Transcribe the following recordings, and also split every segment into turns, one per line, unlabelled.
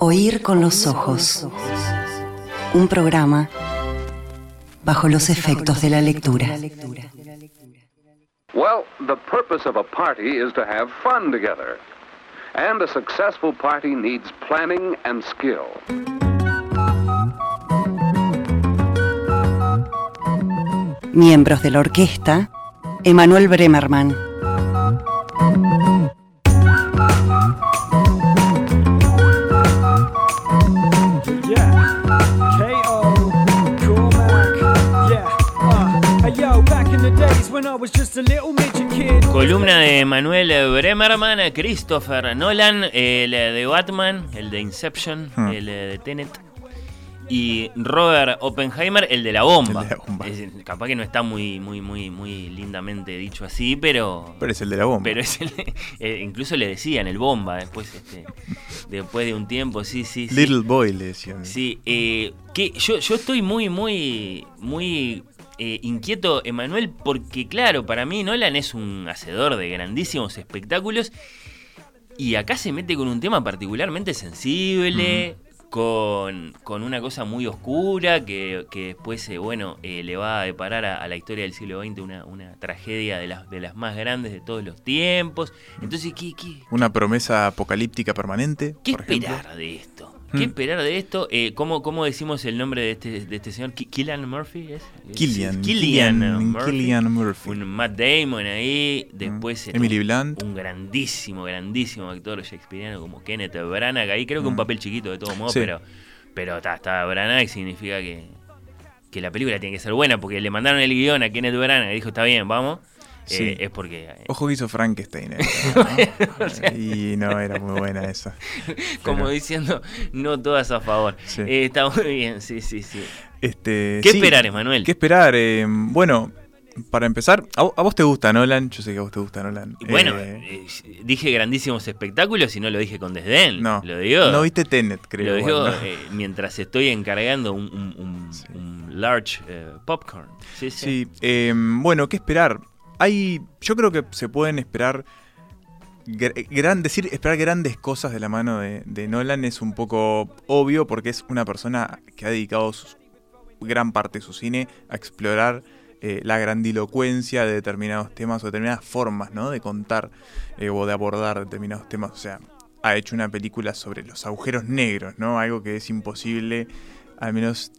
Oír con los ojos. Un programa bajo los efectos de la lectura.
Well, the purpose of a party is to have fun together. And a successful party needs planning and skill.
Miembros de la orquesta, Emanuel Bremerman.
Columna de Manuel Bremerman, Christopher Nolan, el de Batman, el de Inception,
Hmm.
el de Tenet. Y Robert Oppenheimer, el de la bomba.
El de la bomba.
Es- capaz que no está muy, muy, muy, muy lindamente dicho así, pero.
Pero es el de la bomba.
Pero es el, eh, incluso le decían el bomba después, este, después de un tiempo, sí, sí, sí.
Little Boy le decían.
Sí, eh, que yo, yo estoy muy, muy, muy eh, inquieto, Emanuel, porque claro, para mí Nolan es un hacedor de grandísimos espectáculos y acá se mete con un tema particularmente sensible. Con, con una cosa muy oscura que, que después, eh, bueno, eh, le va a deparar a, a la historia del siglo XX una, una tragedia de las, de las más grandes de todos los tiempos. Entonces, ¿qué, qué,
Una promesa apocalíptica permanente.
¿Qué
por ejemplo.
esperar de esto? ¿Qué
Hmm.
esperar de esto? Eh, ¿cómo, ¿Cómo decimos el nombre de este, de este señor? Ki- ¿Killian Murphy? ¿es?
Killian.
Killian,
Killian
Murphy.
Killian Murphy.
Un Matt Damon ahí. Después
Mm.
eh,
Emily
un-
Blunt.
Un grandísimo, grandísimo actor shakespeariano como Kenneth Branagh. Ahí creo que un
Mm.
papel chiquito de todo modo,
Sí.
pero pero está, está Branagh significa que, que la película tiene que ser buena porque le mandaron el guion a Kenneth Branagh y dijo, está bien, vamos.
Sí.
Eh, es porque... eh,
Ojo que hizo Frankenstein. eh, ¿no? y no era muy buena esa.
como
Pero,
diciendo, no todas a favor.
Sí.
Eh, está muy bien, sí, sí, sí.
Este,
¿Qué
sí,
esperar, Emanuel?
¿Qué esperar? Eh, bueno, para empezar, ¿a, vo- a vos te gusta Nolan? Yo sé que a vos te gusta Nolan.
Y Bueno,
Eh,
dije grandísimos espectáculos y no lo dije con desdén.
no,
Lo digo,
no viste Tenet, creo.
lo digo eh, mientras estoy encargando un, un- un-
Sí.
un large eh, popcorn. Sí, sí.
Sí, eh, bueno, ¿qué esperar? Hay, yo creo que se pueden esperar, decir, esperar grandes cosas de la mano de, de Nolan es un poco obvio porque es una persona que ha dedicado su- gran parte de su cine a explorar eh, la grandilocuencia de determinados temas o determinadas formas ¿no? de contar eh, o de abordar determinados temas. O sea, ha hecho una película sobre los agujeros negros, ¿no? Algo que es imposible, al menos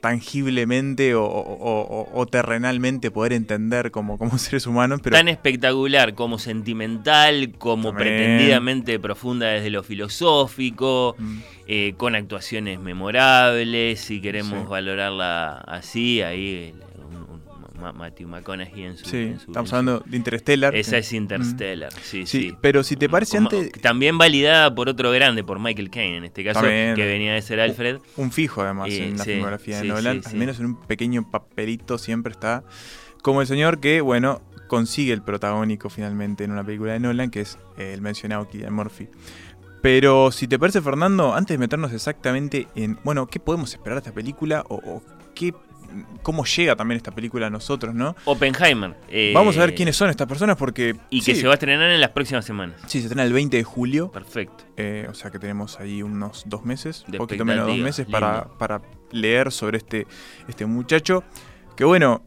tangiblemente o, o- o- o terrenalmente poder entender como, como seres humanos, pero
Tan espectacular como sentimental, como
También.
pretendidamente profunda desde lo filosófico,
Mm,
eh, con actuaciones memorables, si queremos
Sí.
valorarla así, ahí Ma- Matthew McConaughey en su...
sí,
en su-
estamos
en su-
hablando de Interstellar.
Esa es Interstellar, sí,
Mm. Sí,
sí.
pero si te parece
Como-
antes,
También validada por otro grande, por Michael Caine, en este caso,
También.
que venía de ser Alfred.
un fijo además
Eh,
en la
sí,
filmografía de
sí,
Nolan, al menos en un pequeño papelito siempre está como el señor que, bueno, consigue el protagónico finalmente en una película de Nolan, que es eh, el mencionado Cillian Murphy. Pero si te parece, Fernando, antes de meternos exactamente en, bueno, ¿qué podemos esperar de esta película? O, o qué, cómo llega también esta película a nosotros, ¿no?
Oppenheimer. eh,
Vamos a ver quiénes son estas personas porque...
Y que se va a estrenar en las próximas semanas.
Sí, se estrena el 20 de julio.
Perfecto.
Eh, o sea que tenemos ahí unos dos meses, un poquito menos de dos meses para, para leer sobre este, este muchacho. Que bueno,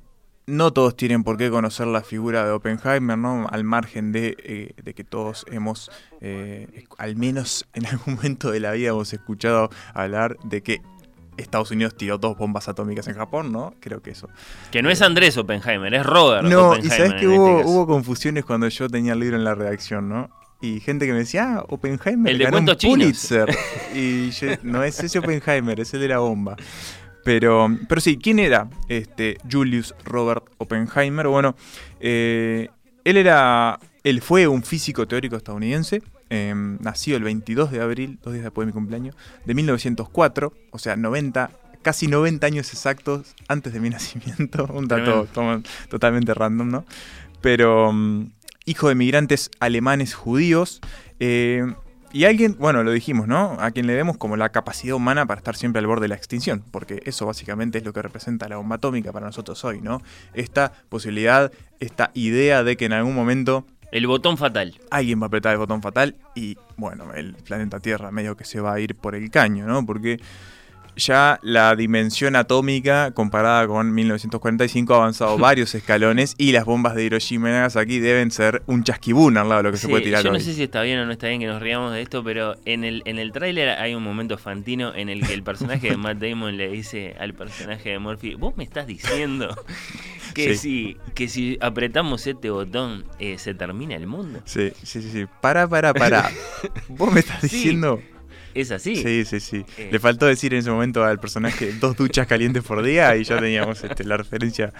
no todos tienen por qué conocer la figura de Oppenheimer, ¿no? Al margen de, eh, de que todos hemos, eh, al menos en algún momento de la vida, hemos escuchado hablar de que Estados Unidos tiró dos bombas atómicas en Japón, ¿no? Creo que eso.
Que no es Andrés Oppenheimer, es Robert
No, y
Oppenheimer.
sabes que hubo,
este caso.
hubo confusiones cuando yo tenía el libro en la redacción, ¿no? Y gente que me decía, ah, Oppenheimer
El de
ganó un. Pulitzer. Y yo, no es ese Oppenheimer, es el de la bomba. Pero, pero sí, ¿quién era este Julius Robert Oppenheimer? Bueno, eh, él era, él fue un físico teórico estadounidense, eh, nació el 22 de abril, dos días después de mi cumpleaños, de 1904, o sea, 90, casi 90 años exactos antes de mi nacimiento, un dato to- totalmente random, ¿no? Pero mm, hijo de migrantes alemanes judíos, eh, y alguien, bueno, lo dijimos, ¿no? A quien le vemos como la capacidad humana para estar siempre al borde de la extinción, porque eso básicamente es lo que representa la bomba atómica para nosotros hoy, ¿no? Esta posibilidad, esta idea de que en algún momento
El botón fatal.
Alguien va a apretar el botón fatal y, bueno, el planeta Tierra medio que se va a ir por el caño, ¿no? Porque ya la dimensión atómica comparada con 1945 ha avanzado varios escalones y las bombas de Hiroshima y Nagasaki deben ser un chasquibún al lado de lo que se puede tirar
yo no
hoy.
sé si está bien o no está bien que nos riamos de esto, pero en el, en el tráiler hay un momento fantino en el que el personaje de Matt Damon le dice al personaje de Murphy, vos me estás diciendo que, si, que si apretamos este botón eh, se termina el mundo.
Sí, sí, sí, sí. Para, para, para. ¿Vos me estás
Sí. Es así.
Sí, sí, sí.
Eh.
Le faltó decir en ese momento al personaje dos duchas calientes por día y ya teníamos este, la referencia,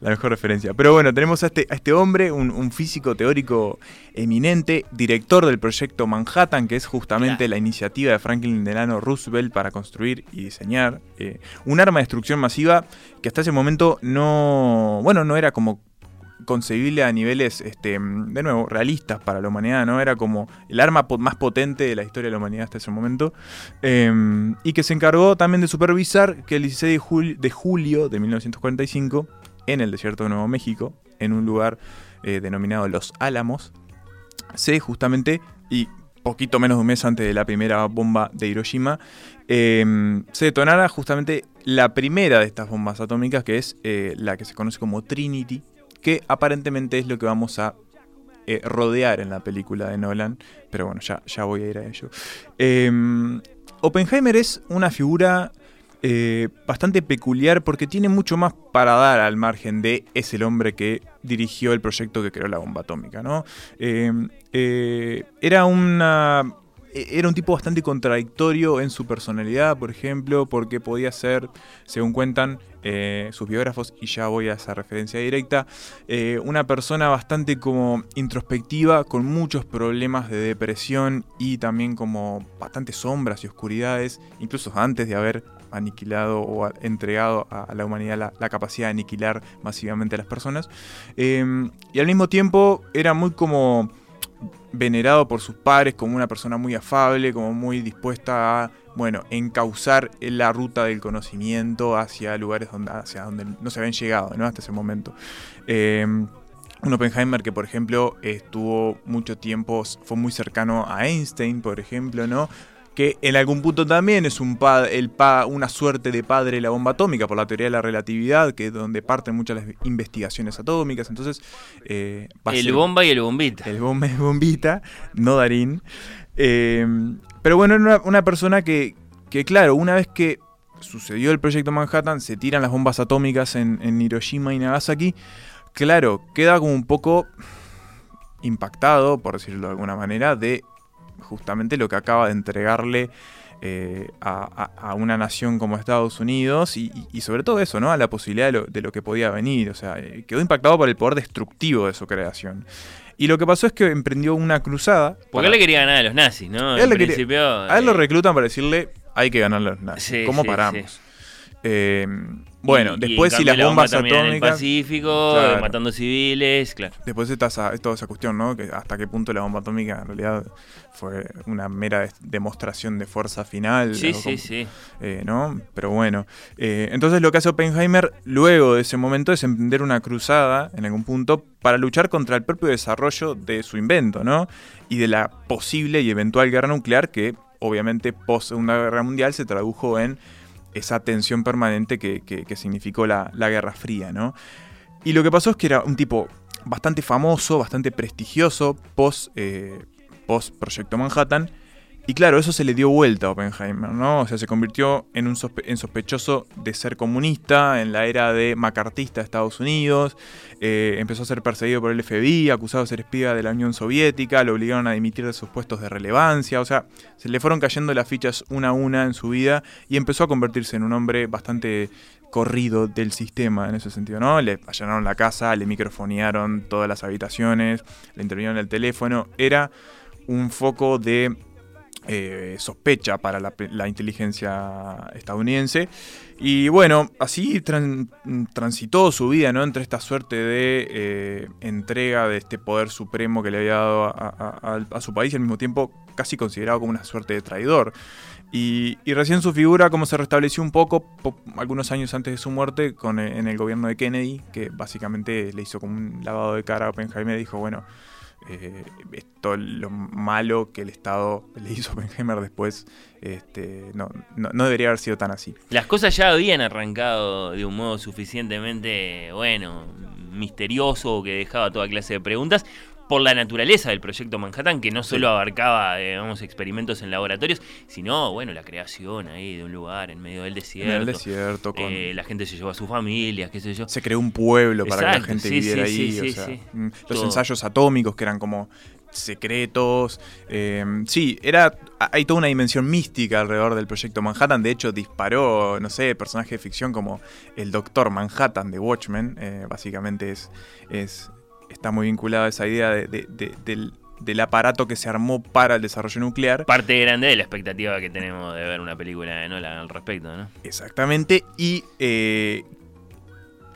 la mejor referencia. Pero bueno, tenemos a este, a este hombre, un, un físico teórico eminente, director del proyecto Manhattan, que es justamente
Claro.
la iniciativa de Franklin Delano Roosevelt para construir y diseñar eh, un arma de destrucción masiva que hasta ese momento no, bueno, no era como concebible a niveles, este, de nuevo, realistas para la humanidad, ¿no? Era como el arma más potente de la historia de la humanidad hasta ese momento. eh, y que se encargó también de supervisar que el 16 de, jul- de julio de 1945, en el desierto de Nuevo México, en un lugar eh, denominado Los Álamos, se justamente, y poquito menos de un mes antes de la primera bomba de Hiroshima, eh, se detonara justamente la primera de estas bombas atómicas, que es eh, la que se conoce como Trinity, que aparentemente es lo que vamos a eh, rodear en la película de Nolan, pero bueno, ya, ya voy a ir a ello. Eh, Oppenheimer es una figura eh, bastante peculiar porque tiene mucho más para dar al margen de es el hombre que dirigió el proyecto que creó la bomba atómica, ¿no? Eh, eh, era una era un tipo bastante contradictorio en su personalidad, por ejemplo, porque podía ser, según cuentan eh, sus biógrafos, y ya voy a esa referencia directa, eh, una persona bastante como introspectiva, con muchos problemas de depresión y también como bastantes sombras y oscuridades, incluso antes de haber aniquilado o entregado a, la humanidad la, capacidad de aniquilar masivamente a las personas. Eh, y al mismo tiempo era muy como venerado por sus padres como una persona muy afable, como muy dispuesta a, bueno, encauzar la ruta del conocimiento hacia lugares donde, hacia donde no se habían llegado, ¿no? Hasta ese momento. Eh, un Oppenheimer que, por ejemplo, estuvo mucho tiempo, fue muy cercano a Einstein, por ejemplo, ¿no? Que en algún punto también es un pa- el pa- una suerte de padre de la bomba atómica por la teoría de la relatividad, que es donde parten muchas las investigaciones atómicas. Entonces, eh,
El bomba y el bombita.
el bomba es bombita, no Darín. Eh, pero bueno, era una, una persona que, que, claro, una vez que sucedió el proyecto Manhattan, se tiran las bombas atómicas en, en Hiroshima y Nagasaki, claro, queda como un poco impactado, por decirlo de alguna manera, de justamente lo que acaba de entregarle eh, a, a- a una nación como Estados Unidos y, sobre todo eso, ¿no? A la posibilidad de lo, de lo que podía venir. O sea, eh, quedó impactado por el poder destructivo de su creación. Y lo que pasó es que emprendió una cruzada.
Porque
para-
él le quería ganar a los nazis, ¿no?
Él
En
le quería-
principio.
a él lo
eh,
reclutan para decirle, hay que ganar los nazis.
Sí,
¿Cómo
sí,
paramos? Eh, bueno,
y-
después si las
la bomba
bombas
termina en el
atómicas...
Pacífico,
Claro.
matando civiles, claro.
Después está esa, es toda esa cuestión, ¿no? Que hasta qué punto la bomba atómica en realidad fue una mera demostración de fuerza final.
Sí, sí,
Como-
sí.
eh, ¿no? Pero bueno. Eh, entonces lo que hace Oppenheimer luego de ese momento es emprender una cruzada en algún punto para luchar contra el propio desarrollo de su invento, ¿no? Y de la posible y eventual guerra nuclear que obviamente post Segunda Guerra Mundial se tradujo en esa tensión permanente que, que- significó la, la Guerra Fría, ¿no? Y lo que pasó es que era un tipo bastante famoso, bastante prestigioso post, eh, Proyecto Manhattan. Y claro, eso se le dio vuelta a Oppenheimer, ¿no? O sea, se convirtió en un sospechoso de ser comunista en la era de macartista de Estados Unidos. Eh, empezó a ser perseguido por el FBI, acusado de ser espía de la Unión Soviética, lo obligaron a dimitir de sus puestos de relevancia. O sea, se le fueron cayendo las fichas una a una en su vida y empezó a convertirse en un hombre bastante corrido del sistema en ese sentido, ¿no? Le allanaron la casa, le microfonearon todas las habitaciones, le intervinieron el teléfono. Era un foco de eh, sospecha para la, inteligencia estadounidense. Y bueno, así tran- transitó su vida, ¿no? Entre esta suerte de eh, entrega de este poder supremo que le había dado a, su país y al mismo tiempo casi considerado como una suerte de traidor. Y, y recién su figura como se restableció un poco po- algunos años antes de su muerte con, eh, en el gobierno de Kennedy, que básicamente le hizo como un lavado de cara a Oppenheimer y dijo, bueno, eh, todo lo malo que el Estado le hizo a Oppenheimer después este, no, no, no debería haber sido tan así.
Las cosas ya habían arrancado de un modo suficientemente, bueno, misterioso que dejaba toda clase de preguntas por la naturaleza del proyecto Manhattan, que no solo abarcaba, digamos, experimentos en laboratorios, sino, bueno, la creación ahí de un lugar en medio del desierto.
En el desierto, con-
Eh, la gente se llevó a sus familias, qué sé yo.
Se creó un pueblo para que la gente
sí,
viviera
sí,
ahí.
sí,
o
sí,
sea,
sí.
mm, Los
Todo.
ensayos atómicos que eran como secretos. eh, sí, era hay toda una dimensión mística alrededor del proyecto Manhattan. De hecho, disparó, no sé, personajes de ficción como el Doctor Manhattan de Watchmen. eh, básicamente es, es está muy vinculado a esa idea de- de- de- del, del aparato que se armó para el desarrollo nuclear.
Parte grande de la expectativa que tenemos de ver una película de Nolan al respecto, ¿no?
Exactamente. Y eh,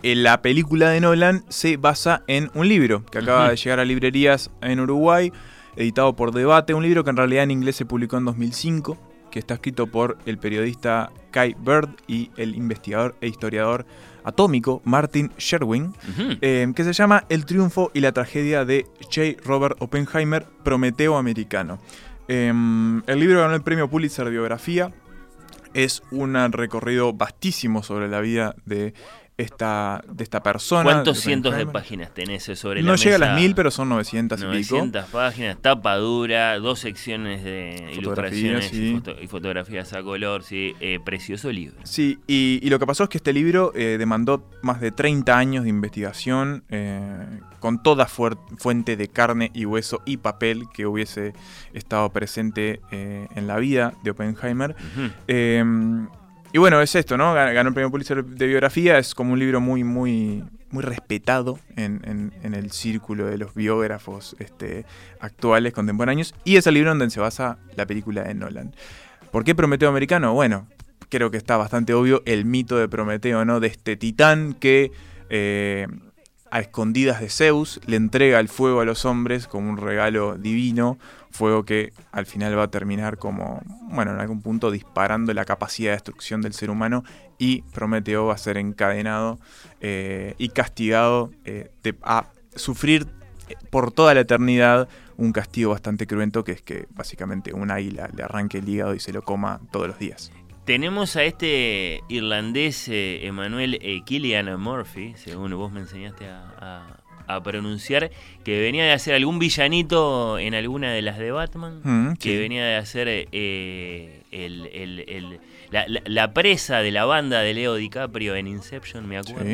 la película de Nolan se basa en un libro que acaba de llegar a librerías en Uruguay, editado por Debate, un libro que en realidad en inglés se publicó en 2005, que está escrito por el periodista Kai Bird y el investigador e historiador atómico Martin Sherwin, eh, que se llama El triunfo y la tragedia de J. Robert Oppenheimer, Prometeo americano. Eh, el libro ganó el premio Pulitzer de biografía. Es un recorrido vastísimo sobre la vida de esta, de esta persona.
¿Cuántos
de
cientos de páginas tenés sobre la
No
mesa?
llega a las mil, pero son 900 y pico.
900 páginas, tapa dura, dos secciones de ilustraciones y,
sí.
foto- y fotografías a color, sí, eh, precioso libro.
Sí, y, y lo que pasó es que este libro eh, demandó más de 30 años de investigación eh, con toda fuente de carne y hueso y papel que hubiese estado presente en la vida de Oppenheimer. Eh, y bueno, es esto, ¿no? Gan- Ganó el premio Pulitzer de biografía, es como un libro muy, muy, muy respetado en el círculo de los biógrafos este, actuales, contemporáneos, y es el libro en donde se basa la película de Nolan. ¿Por qué Prometeo americano? Bueno, creo que está bastante obvio el mito de Prometeo, ¿no? De este titán que eh, a escondidas de Zeus le entrega el fuego a los hombres como un regalo divino, fuego que al final va a terminar como, bueno, en algún punto disparando la capacidad de destrucción del ser humano y Prometeo va a ser encadenado eh, y castigado eh, a sufrir eh, por toda la eternidad un castigo bastante cruento que es que básicamente un águila le arranque el hígado y se lo coma todos los días.
Tenemos a este irlandés Emmanuel eh, Killian Murphy, según vos me enseñaste a- a pronunciar, que venía de hacer algún villanito en alguna de las de Batman,
Mm,
que
sí.
venía de hacer eh, el- el- el- la, la- la presa de la banda de Leo DiCaprio en Inception, me acuerdo.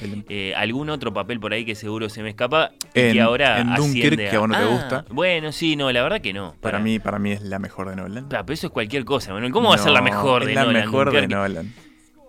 Sí.
Eh, algún otro papel por ahí que seguro se me escapa
En-
que ahora
en Dunkirk,
asciende
que a vos no te
Ah,
gusta.
Bueno, sí, no, la verdad que no.
para, mí, para mí es la mejor de Nolan.
Pero eso es cualquier cosa, Manuel. ¿Cómo va a ser la
No,
mejor
es
de
la
Nolan?
mejor de? Nolan.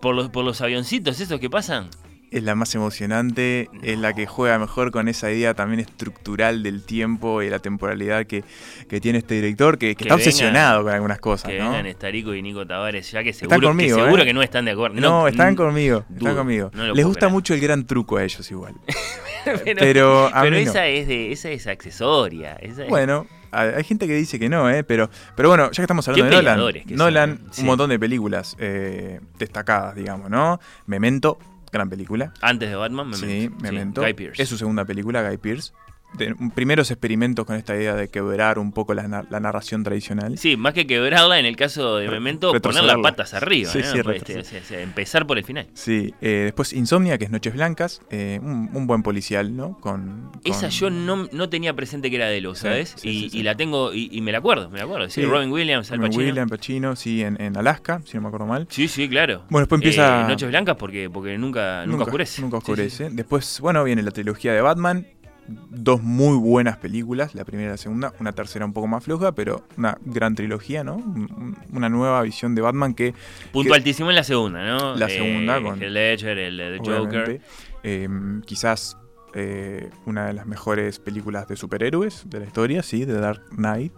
¿Por los, por los avioncitos esos que pasan?
Es la más emocionante, es la que juega mejor con esa idea también estructural del tiempo y la temporalidad que, que tiene este director, que, que
Que
está obsesionado con algunas cosas,
Que
¿no?
vengan Estarico y Nico Tavares, ya que seguro,
Están conmigo,
que, seguro
¿eh?
que no están de acuerdo.
No, están
mm,
conmigo,
dudo,
están conmigo. Les gusta
creer.
mucho el gran truco a ellos igual.
pero,
pero a
pero
mí no.
esa es de, esa es accesoria. esa es-
Bueno, hay gente que dice que no, ¿eh? Pero, pero bueno, ya que estamos hablando de Nolan, Nolan,
sí.
un montón de películas eh, destacadas, digamos, ¿no? Memento, gran película.
Antes de Batman, me
Sí, Memento.
Guy Pearce.
Es su segunda película, Guy Pearce. De- primeros experimentos con esta idea de quebrar un poco la, la narración tradicional.
Sí, más que quebrarla en el caso de Memento, poner las patas arriba.
Sí,
¿no?
sí,
este, o sea, o sea, empezar por el final.
Sí, eh, después Insomnia, que es Noches Blancas, eh, un, un buen policial, ¿no? Con,
Esa yo no, no tenía presente que era de Lo, ¿sabes?
sí,
y, la tengo, y, y me la acuerdo, me la acuerdo. Sí. Robin Williams, Al
Robin
Pacino.
Williams, Pacino, sí, en, en Alaska, si no me acuerdo mal.
Sí, sí, claro.
Bueno, después empieza-
Eh, Noches Blancas porque, porque nunca, nunca, oscurece.
Nunca
Sí, sí,
oscurece. Después, bueno, viene la trilogía de Batman. Dos muy buenas películas, la primera y la segunda, una tercera un poco más floja, pero una gran trilogía, ¿no? Un- un- Una nueva visión de Batman que.
Punto
que-
altísimo en la segunda, ¿no?
La segunda
Eh,
con-
El Ledger, el, el Joker.
eh, quizás eh, una de las mejores películas de superhéroes de la historia, sí, de Dark Knight.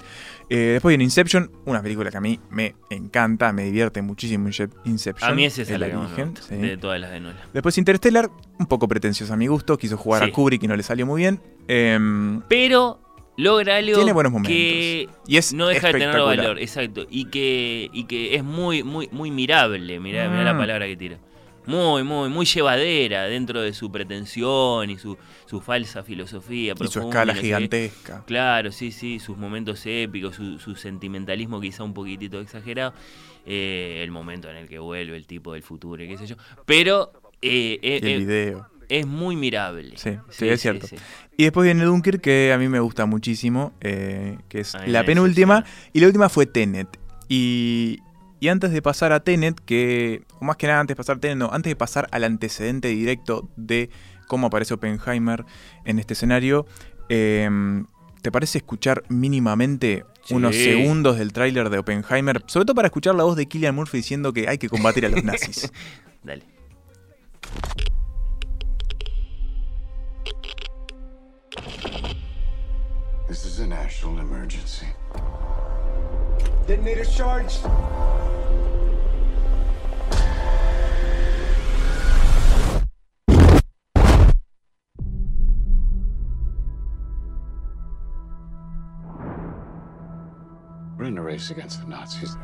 Eh, después viene Inception, una película que a mí me encanta, me divierte muchísimo Ince- Inception.
A mí es esa
el
la
origen, sí.
de todas las de Nolan.
Después Interstellar, un poco pretenciosa a mi gusto, quiso jugar
Sí.
a Kubrick y no le salió muy bien. Em,
Pero logra algo
Tiene buenos momentos.
que
y es
no deja de tener valor, exacto. Y que, y que es muy, muy, muy mirable. Mirá, mirá la
Mm.
palabra que tira. Muy, muy, muy llevadera dentro de su pretensión y su, su falsa filosofía.
Y su escala
no sé qué.
gigantesca.
Claro, sí, sí, sus momentos épicos, su, su sentimentalismo quizá un poquitito exagerado, eh, el momento en el que vuelve el tipo del futuro y qué sé yo. Pero eh, eh,
el video.
es muy mirable.
Sí, sí, es cierto. Y después viene Dunkirk, que a mí me gusta muchísimo, eh, que es la penúltima. Y la última fue Tenet. Y, y antes de pasar a Tenet, que, o más que nada antes de pasar a Tenet, no, antes de pasar al antecedente directo de cómo aparece Oppenheimer en este escenario, eh, ¿te parece escuchar mínimamente
Sí.
unos segundos del tráiler de Oppenheimer? Sobre todo para escuchar la voz de Killian Murphy diciendo que hay que combatir a los nazis.
Dale.
This is a national emergency.
Detonator charged.
We're in a race against the Nazis.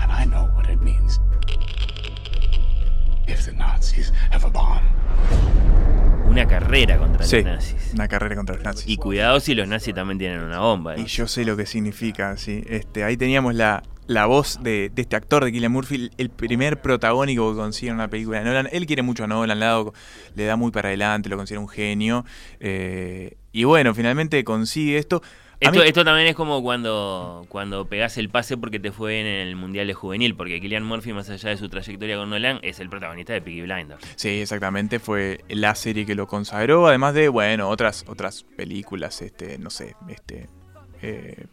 And I know what it means. If the Nazis have a bomb.
Una carrera contra
Sí,
los nazis.
una carrera contra los nazis.
Y cuidado si los nazis también tienen una bomba. ¿eh?
Y yo sé lo que significa, sí. Este, ahí teníamos la, la voz de, de este actor de Killian Murphy, el primer protagónico que consigue en una película de Nolan. Él quiere mucho a Nolan, dado- le da muy para adelante, lo considera un genio. eh, y bueno, finalmente consigue esto.
Esto,
mí-
esto también es como cuando, cuando pegás el pase porque te fue bien en el Mundial de Juvenil, porque Killian Murphy, más allá de su trayectoria con Nolan, es el protagonista de Peaky Blinders.
Sí, exactamente, fue la serie que lo consagró, además de, bueno, otras, otras películas, este, no sé, este... Eh,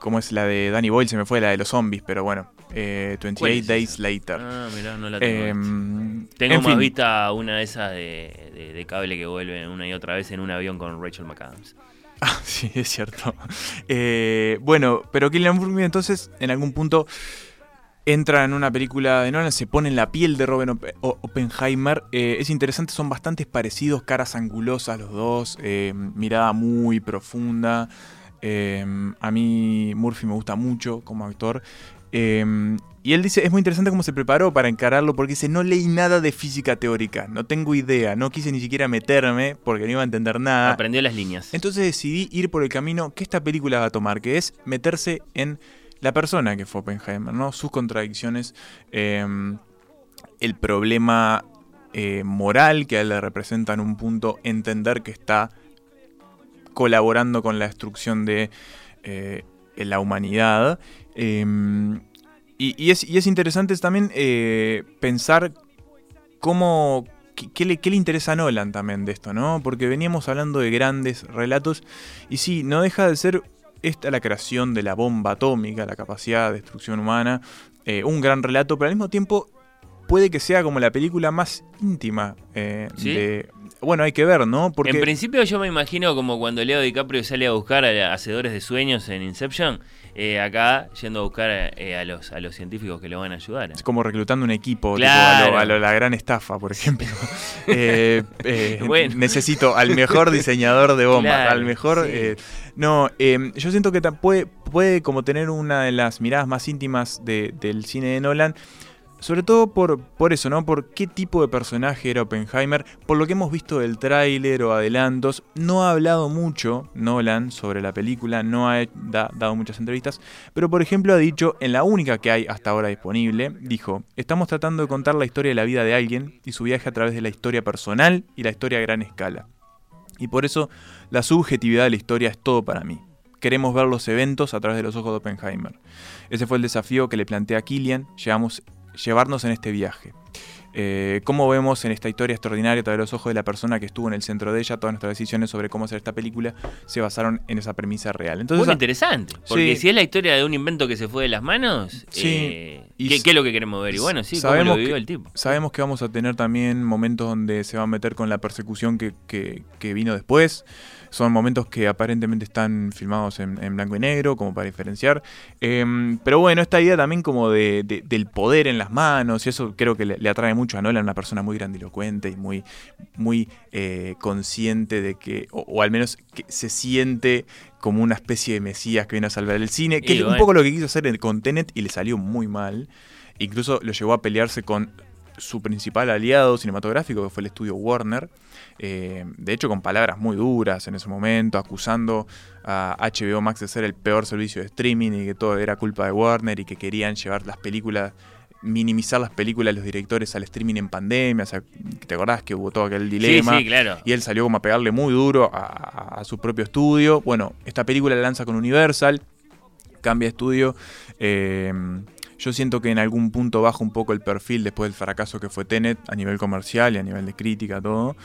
¿Cómo es la de Danny Boyle? Se me fue la de los zombies, pero bueno, eh, 28
¿Cuál es
Days? Later.
Ah, mirá, no la tengo.
Em,
tengo
en
más
fin.
vista una de esas de, de- de cable que vuelve una y otra vez en un avión con Rachel McAdams.
Ah, sí, es cierto. Eh, bueno, pero Killian Murphy entonces en algún punto entra en una película de Nolan, se pone en la piel de O- Oppenheimer. Eh, es interesante, son bastante parecidos, caras angulosas los dos, eh, mirada muy profunda. A mí Murphy me gusta mucho como actor. Y él dice, es muy interesante cómo se preparó para encararlo, porque dice, no leí nada de física teórica, no tengo idea, no quise ni siquiera meterme porque no iba a entender nada.
Aprendió las líneas.
Entonces decidí ir por el camino que esta película va a tomar, que es meterse en la persona que fue Oppenheimer, ¿no? Sus contradicciones, eh, el problema eh, moral que a él le representa en un punto, entender que está colaborando con la destrucción de eh, la humanidad. Y, y es, y es interesante también eh, pensar cómo, qué, qué le, qué le interesa a Nolan también de esto, ¿no? Porque veníamos hablando de grandes relatos y sí, no deja de ser esta la creación de la bomba atómica, la capacidad de destrucción humana, eh, un gran relato, pero al mismo tiempo puede que sea como la película más íntima eh,
¿Sí?
de... Bueno, hay que ver, ¿no? Porque
En principio yo me imagino como cuando Leo DiCaprio sale a buscar a hacedores de sueños en Inception, eh, acá yendo a buscar eh, a, los, a los científicos que lo van a ayudar.
es como reclutando un equipo, tipo, a, lo- a lo- la gran estafa, por ejemplo. Eh, eh,
Bueno.
Necesito al mejor diseñador de bombas,
Claro,
al mejor...
sí.
eh, no, eh, yo siento que puede, puede como tener una de las miradas más íntimas de- del cine de Nolan, sobre todo por, por eso, ¿no? Por qué tipo de personaje era Oppenheimer, por lo que hemos visto del tráiler o adelantos, no ha hablado mucho Nolan sobre la película, no ha da- dado muchas entrevistas, pero por ejemplo ha dicho, en la única que hay hasta ahora disponible, dijo, estamos tratando de contar la historia de la vida de alguien y su viaje a través de la historia personal y la historia a gran escala. Y por eso la subjetividad de la historia es todo para mí. Queremos ver los eventos a través de los ojos de Oppenheimer. Ese fue el desafío que le plantea Killian, llevamos, llevarnos en este viaje. Eh, cómo vemos en esta historia extraordinaria a través de los ojos de la persona que estuvo en el centro de ella, todas nuestras decisiones sobre cómo hacer esta película se basaron en esa premisa real. Entonces,
Muy interesante, porque
Sí.
si es la historia de un invento que se fue de las manos,
Sí,
eh,
y
¿qué, es lo que queremos ver? Y bueno, sí, cómo
sabemos
lo vivió
que-
el tipo.
Sabemos que vamos a tener también momentos donde se va a meter con la persecución que, que- que vino después. son momentos que aparentemente están filmados en, en blanco y negro, como para diferenciar. Em, pero bueno, esta idea también como de, de- del poder en las manos, y eso creo que le, le atrae mucho a Nolan, una persona muy grandilocuente y muy, muy eh, consciente de que, o, o al menos que se siente como una especie de mesías que viene a salvar el cine, que
Y
es un poco lo que quiso hacer con Tenet y le salió muy mal. Incluso lo llevó a pelearse con su principal aliado cinematográfico, que fue el estudio Warner. Eh, de hecho, con palabras muy duras en ese momento, acusando a HBO Max de ser el peor servicio de streaming y que todo era culpa de Warner y que querían llevar las películas, minimizar las películas de los directores al streaming en pandemia. O sea, ¿te acordás que hubo todo aquel dilema?
Sí, sí, claro.
Y él salió como a pegarle muy duro a, a- a su propio estudio. Bueno, esta película la lanza con Universal, cambia de estudio. eh, yo siento que en algún punto baja un poco el perfil después del fracaso que fue Tenet a nivel comercial y a nivel de crítica, todo.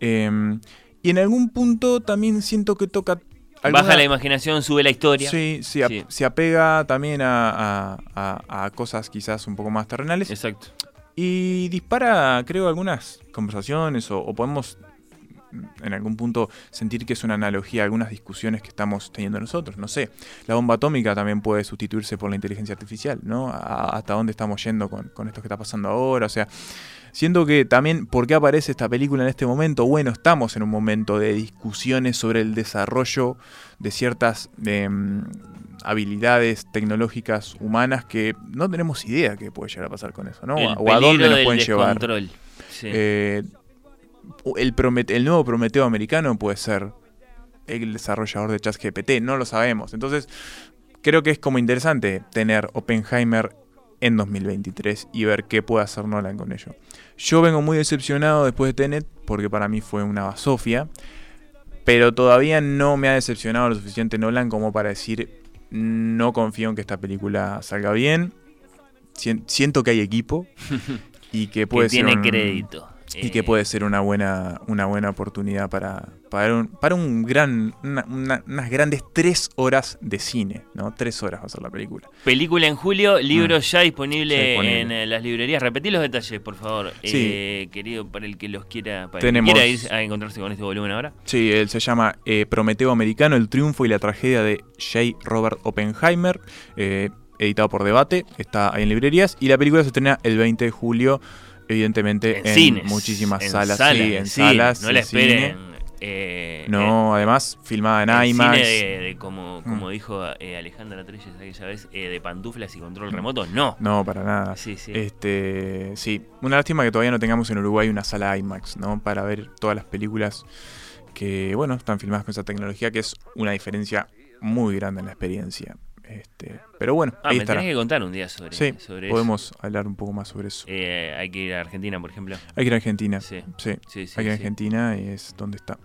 Eh, y en algún punto también siento que toca...
Baja
alguna-
la imaginación, sube la historia.
Sí, sí,
Sí.
se apega también a, a- a- cosas quizás un poco más terrenales.
Exacto.
Y dispara, creo, algunas conversaciones o, o podemos en algún punto sentir que es una analogía a algunas discusiones que estamos teniendo nosotros. No sé, la bomba atómica también puede sustituirse por la inteligencia artificial, ¿no? A- hasta dónde estamos yendo con, con esto que está pasando ahora. O sea, siento que también, ¿por qué aparece esta película en este momento? Bueno, estamos en un momento de discusiones sobre el desarrollo de ciertas em, habilidades tecnológicas humanas que no tenemos idea qué puede llegar a pasar con eso, ¿no?
El
o a dónde nos pueden llevar.
Sí.
Eh, el, promete- el nuevo Prometeo americano puede ser el desarrollador de ChatGPT, no lo sabemos. Entonces, creo que es como interesante tener Oppenheimer en 2023 y ver qué puede hacer Nolan con ello. Yo vengo muy decepcionado después de Tenet porque para mí fue una basofia, pero todavía no me ha decepcionado lo suficiente Nolan como para decir no confío en que esta película salga bien. Sien- Siento que hay equipo y que puede
que tiene
ser un-
crédito.
Y que
Eh,
puede ser una buena, una buena oportunidad para, para, un, para un gran, una- una- unas grandes tres horas de cine, ¿no? Tres horas va a ser la película.
Película en julio, libro
Mm.
ya disponible,
Ya disponible.
en eh, las librerías. Repetí los detalles, por favor,
Sí.
eh, querido, para el que los quiera, para
Tenemos-
el que quiera ir a encontrarse con este volumen ahora.
Sí, él se llama eh, Prometeo Americano, el triunfo y la tragedia de J. Robert Oppenheimer, eh, editado por Debate, está ahí en librerías, y la película se estrena el 20 de julio, evidentemente
En,
en,
cines.
muchísimas
en
salas,
salas,
sí, en salas.
No la esperen. eh,
No, además, filmada en,
en
IMAX.
cine de, de como, como
Mm.
dijo eh, Alejandra Trelles aquella vez, eh, de pantuflas y control remoto, no.
No, para nada.
Sí, sí.
Este, sí, una lástima que todavía no tengamos en Uruguay una sala IMAX, ¿no? Para ver todas las películas que, bueno, están filmadas con esa tecnología, que es una diferencia muy grande en la experiencia. Este, pero bueno,
Ah,
ahí
me tenés que contar un día sobre,
Sí,
sobre
podemos hablar un poco más sobre eso.
Eh, hay que ir a Argentina, por ejemplo.
Hay que ir a Argentina.
Sí.
Sí,
Sí,
hay que ir a. Argentina y es donde está.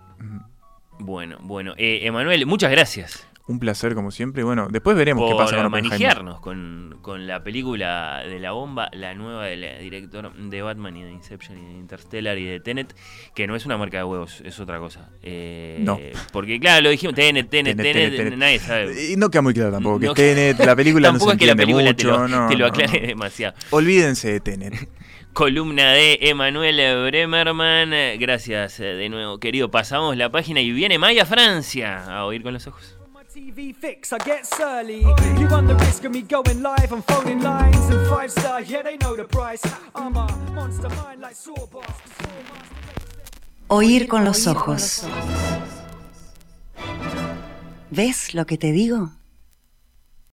Bueno, bueno. Eh, Emanuel, muchas gracias
Un placer, como siempre. y Bueno, después veremos qué pasa con
manejarnos con, con la película de la bomba, la nueva del director de Batman y de Inception y de Interstellar y de Tenet, que no es una marca de huevos, es otra cosa. Eh,
No.
Porque claro, lo dijimos, Tenet, Tenet,
Tenet,
Tenet,
Tenet, Tenet.
nadie sabe.
Y no queda muy claro tampoco que
No-
Tenet, la película no se
es que la película te
mucho.
lo,
no,
te lo aclare
no.
demasiado.
Olvídense de Tenet.
Columna de Emanuel Bremerman. Gracias eh, de nuevo, querido. Pasamos la página y viene Maya Francia a oír con los ojos.
TV fix, I get surly. You run the risk of me going live and phoning lines and five star, yeah, they know the price. I'm a monster mind like Sawboss.
Oír con los ojos. ¿Ves lo que te digo?